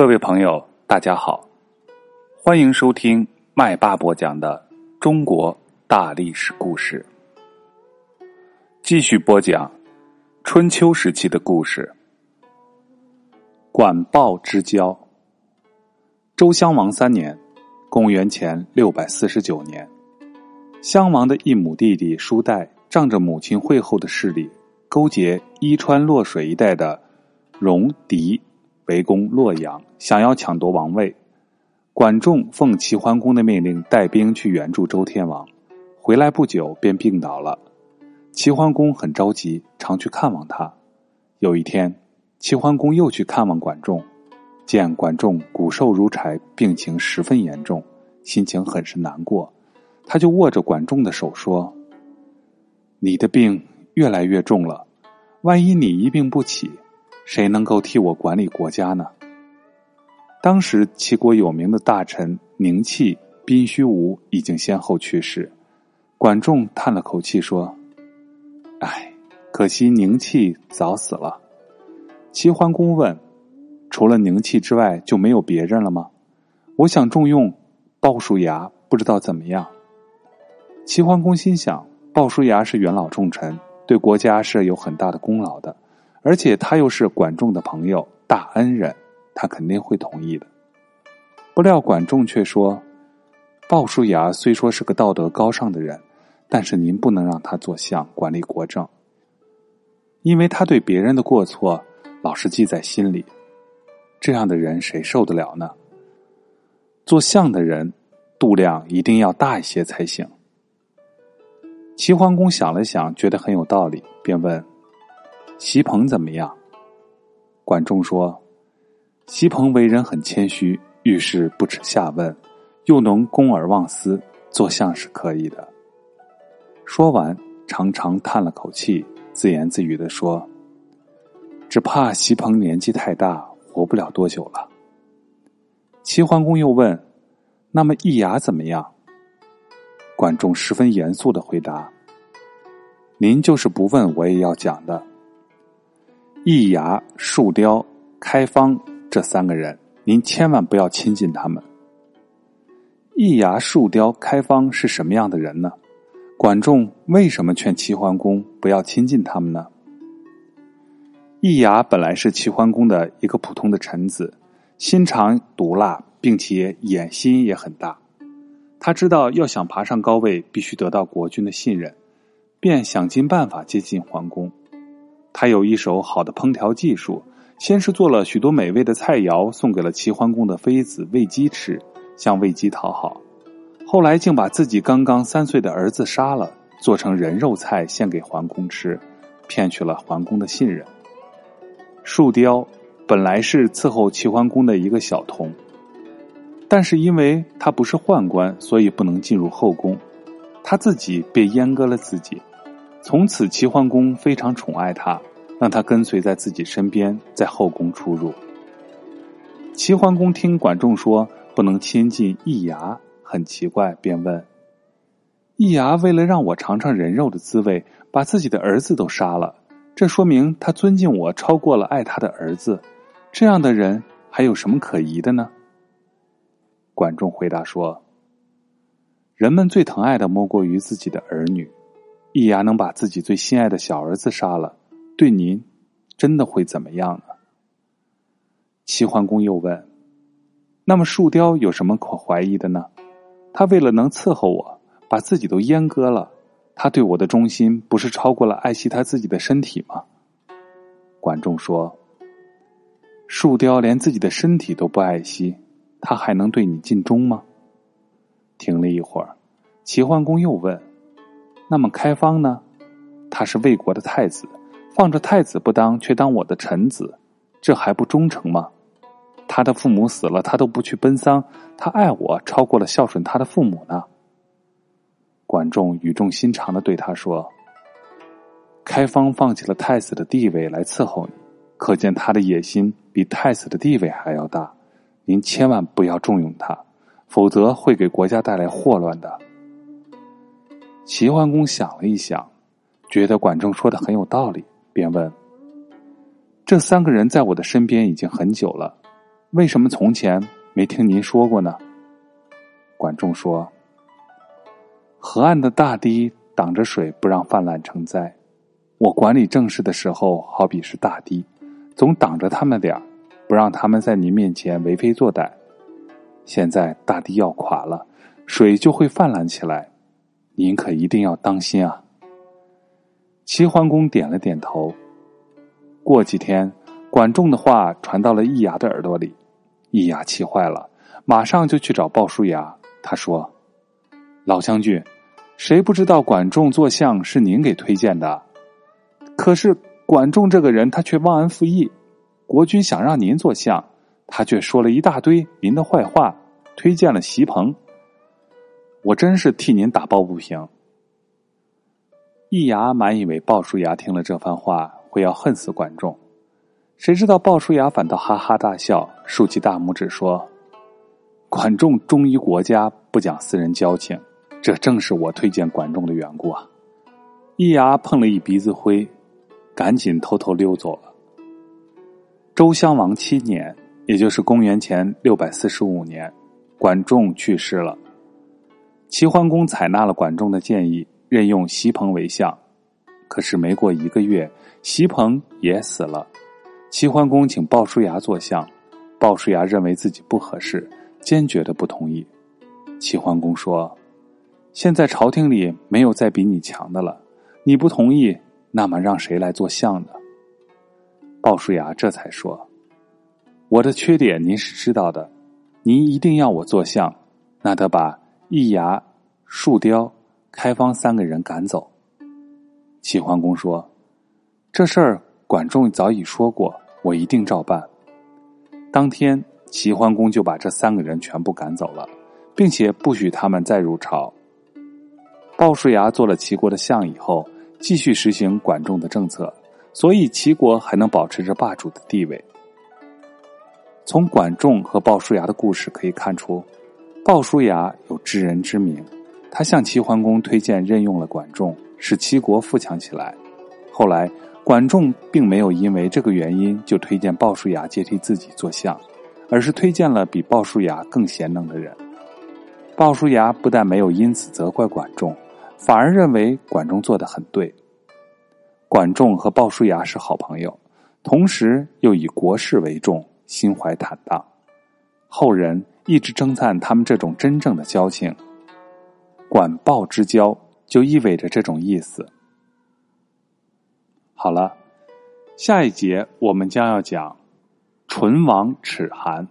各位朋友，大家好，欢迎收听麦巴播讲的中国大历史故事。继续播讲春秋时期的故事。管鲍之交。周襄王三年，公元前六百四十九年，襄王的一母弟弟叔代仗着母亲惠后的势力，勾结伊川洛水一带的戎狄。围攻洛阳，想要抢夺王位。管仲奉齐桓公的命令，带兵去援助周天王。回来不久，便病倒了。齐桓公很着急，常去看望他。有一天，齐桓公又去看望管仲，见管仲骨瘦如柴，病情十分严重，心情很是难过。他就握着管仲的手说：“你的病越来越重了，万一你一病不起。”谁能够替我管理国家呢？当时齐国有名的大臣宁戚、宾虚无已经先后去世。管仲叹了口气说：“唉，可惜宁戚早死了。”齐桓公问：“除了宁戚之外，就没有别人了吗？”我想重用鲍叔牙，不知道怎么样。齐桓公心想：鲍叔牙是元老重臣，对国家是有很大的功劳的。而且他又是管仲的朋友、大恩人，他肯定会同意的。不料管仲却说：“鲍叔牙虽说是个道德高尚的人，但是您不能让他做相管理国政，因为他对别人的过错老是记在心里。这样的人谁受得了呢？做相的人度量一定要大一些才行。”齐桓公想了想，觉得很有道理，便问。席鹏怎么样？管仲说：“席鹏为人很谦虚，遇事不耻下问，又能公而忘私，做相是可以的。”说完，长长叹了口气，自言自语的说：“只怕席鹏年纪太大，活不了多久了。”齐桓公又问：“那么易牙怎么样？”管仲十分严肃的回答：“您就是不问，我也要讲的。”易牙、树雕、开方这三个人，您千万不要亲近他们。易牙、树雕、开方是什么样的人呢？管仲为什么劝齐桓公不要亲近他们呢？易牙本来是齐桓公的一个普通的臣子，心肠毒辣，并且野心也很大。他知道要想爬上高位，必须得到国君的信任，便想尽办法接近桓公。他有一手好的烹调技术，先是做了许多美味的菜肴，送给了齐桓公的妃子魏姬吃，向魏姬讨好。后来竟把自己刚刚三岁的儿子杀了，做成人肉菜献给桓公吃，骗取了桓公的信任。树雕本来是伺候齐桓公的一个小童，但是因为他不是宦官，所以不能进入后宫，他自己被阉割了自己。从此，齐桓公非常宠爱他，让他跟随在自己身边，在后宫出入。齐桓公听管仲说不能亲近易牙，很奇怪，便问：“易牙为了让我尝尝人肉的滋味，把自己的儿子都杀了，这说明他尊敬我超过了爱他的儿子。这样的人还有什么可疑的呢？”管仲回答说：“人们最疼爱的莫过于自己的儿女。”易牙能把自己最心爱的小儿子杀了，对您真的会怎么样呢？齐桓公又问：“那么树雕有什么可怀疑的呢？他为了能伺候我，把自己都阉割了，他对我的忠心不是超过了爱惜他自己的身体吗？”管仲说：“树雕连自己的身体都不爱惜，他还能对你尽忠吗？”停了一会儿，齐桓公又问。那么开方呢？他是魏国的太子，放着太子不当，却当我的臣子，这还不忠诚吗？他的父母死了，他都不去奔丧，他爱我超过了孝顺他的父母呢。管仲语重心长的对他说：“开方放弃了太子的地位来伺候你，可见他的野心比太子的地位还要大。您千万不要重用他，否则会给国家带来祸乱的。”齐桓公想了一想，觉得管仲说的很有道理，便问：“这三个人在我的身边已经很久了，为什么从前没听您说过呢？”管仲说：“河岸的大堤挡着水，不让泛滥成灾。我管理政事的时候，好比是大堤，总挡着他们点，不让他们在您面前为非作歹。现在大堤要垮了，水就会泛滥起来，您可一定要当心啊！”齐桓公点了点头。过几天，管仲的话传到了易牙的耳朵里，易牙气坏了，马上就去找鲍叔牙。他说：“老将军，谁不知道管仲做相是您给推荐的？可是管仲这个人，他却忘恩负义。国君想让您做相，他却说了一大堆您的坏话，推荐了席鹏。我真是替您打抱不平。”易牙满以为鲍叔牙听了这番话会要恨死管仲，谁知道鲍叔牙反倒哈哈大笑，竖起大拇指说。管仲忠于国家，不讲私人交情，这正是我推荐管仲的缘故啊！易牙碰了一鼻子灰，赶紧偷偷溜走了。周襄王七年，也就是公元前六百四十五年，管仲去世了。齐桓公采纳了管仲的建议，任用席鹏为相。可是没过一个月，席鹏也死了。齐桓公请鲍叔牙做相，鲍叔牙认为自己不合适。坚决的不同意。齐桓公说：“现在朝廷里没有再比你强的了，你不同意，那么让谁来做相呢？”鲍叔牙这才说：“我的缺点您是知道的，您一定要我做相，那得把易牙、树雕、开方三个人赶走。”齐桓公说：“这事儿管仲早已说过，我一定照办。”当天。齐桓公就把这三个人全部赶走了，并且不许他们再入朝。鲍叔牙做了齐国的相以后，继续实行管仲的政策，所以齐国还能保持着霸主的地位。从管仲和鲍叔牙的故事可以看出，鲍叔牙有知人之明，他向齐桓公推荐任用了管仲，使齐国富强起来。后来，管仲并没有因为这个原因就推荐鲍叔牙接替自己做相。而是推荐了比鲍叔牙更贤能的人。鲍叔牙不但没有因此责怪管仲，反而认为管仲做的很对。管仲和鲍叔牙是好朋友，同时又以国事为重，心怀坦荡。后人一直称赞他们这种真正的交情。管鲍之交就意味着这种意思。好了，下一节我们将要讲。唇亡齿寒。